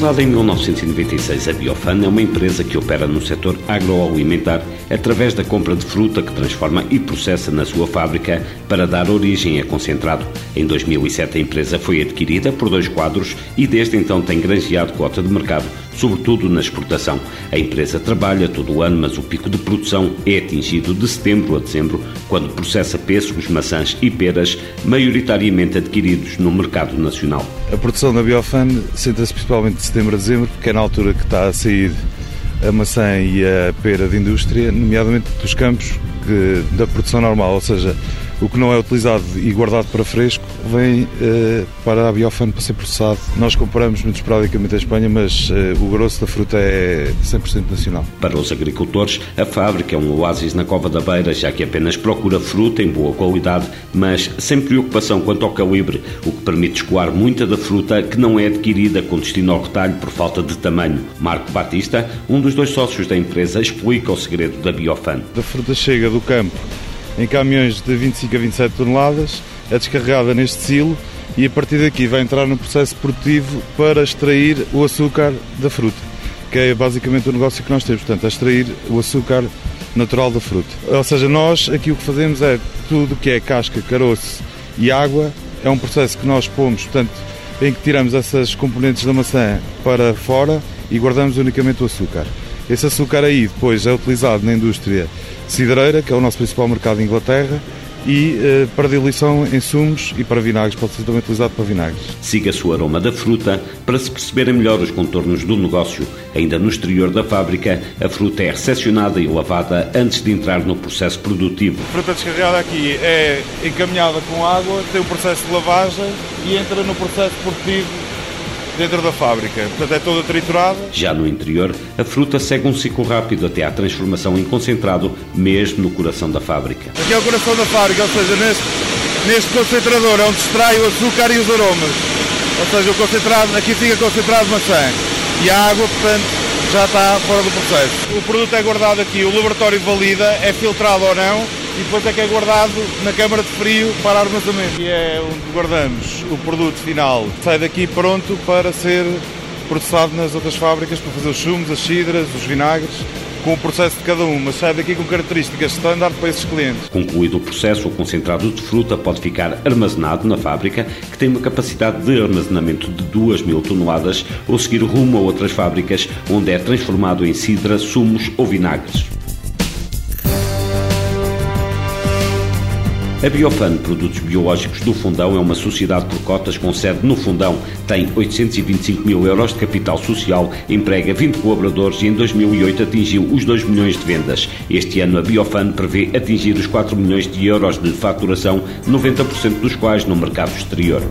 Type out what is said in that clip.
Fundada em 1996, a Biofan é uma empresa que opera no setor agroalimentar através da compra de fruta que transforma e processa na sua fábrica para dar origem a concentrado. Em 2007, a empresa foi adquirida por dois quadros e desde então tem granjeado cota de mercado, sobretudo na exportação. A empresa trabalha todo o ano, mas o pico de produção é atingido de setembro a dezembro, quando processa pêssegos, maçãs e peras, maioritariamente adquiridos no mercado nacional. A produção da Biofan centra-se principalmente setembro a dezembro, que é na altura que está a sair a maçã e a pera de indústria, nomeadamente dos campos que, da produção normal, ou seja, o que não é utilizado e guardado para fresco vem uh, para a biofan para ser processado. Nós compramos muito esporadicamente a Espanha, mas uh, o grosso da fruta é 100% nacional. Para os agricultores, a fábrica é um oásis na Cova da Beira, já que apenas procura fruta em boa qualidade, mas sem preocupação quanto ao calibre, o que permite escoar muita da fruta que não é adquirida com destino ao retalho por falta de tamanho. Marco Batista, um dos dois sócios da empresa, explica o segredo da biofan. A fruta chega do campo em caminhões de 25 a 27 toneladas, é descarregada neste silo e a partir daqui vai entrar no processo produtivo para extrair o açúcar da fruta, que é basicamente o negócio que nós temos, portanto, a extrair o açúcar natural da fruta. Ou seja, nós aqui o que fazemos é tudo que é casca, caroço e água, é um processo que nós pomos, portanto, em que tiramos essas componentes da maçã para fora e guardamos unicamente o açúcar. Esse açúcar aí depois é utilizado na indústria cidreira, que é o nosso principal mercado em Inglaterra, e eh, para diluição em sumos e para vinagres, pode ser também utilizado para vinagres. Siga-se o aroma da fruta para se perceberem melhor os contornos do negócio. Ainda no exterior da fábrica, a fruta é recepcionada e lavada antes de entrar no processo produtivo. A fruta descarregada aqui é encaminhada com água, tem o processo de lavagem e entra no processo produtivo dentro da fábrica. Portanto, é toda triturada. Já no interior, a fruta segue um ciclo rápido até à transformação em concentrado, mesmo no coração da fábrica. Aqui é o coração da fábrica, ou seja, neste, neste concentrador é onde se extrai o açúcar e os aromas. Ou seja, o concentrado, aqui fica concentrado maçã. E a água, portanto, já está fora do processo. O produto é guardado aqui, o laboratório valida, é filtrado ou não, e depois é que é guardado na câmara de frio para armazenamento. E é onde guardamos o produto final. Sai daqui pronto para ser processado nas outras fábricas para fazer os sumos, as cidras, os vinagres com o processo de cada um, mas sai daqui com características standard para esses clientes. Concluído o processo, o concentrado de fruta pode ficar armazenado na fábrica, que tem uma capacidade de armazenamento de 2 mil toneladas, ou seguir rumo a outras fábricas, onde é transformado em cidra, sumos ou vinagres. A Biofan Produtos Biológicos do Fundão é uma sociedade por cotas com sede no Fundão. Tem 825 mil euros de capital social, emprega 20 colaboradores e em 2008 atingiu os 2 milhões de vendas. Este ano a Biofan prevê atingir os 4 milhões de euros de faturação, 90% dos quais no mercado exterior.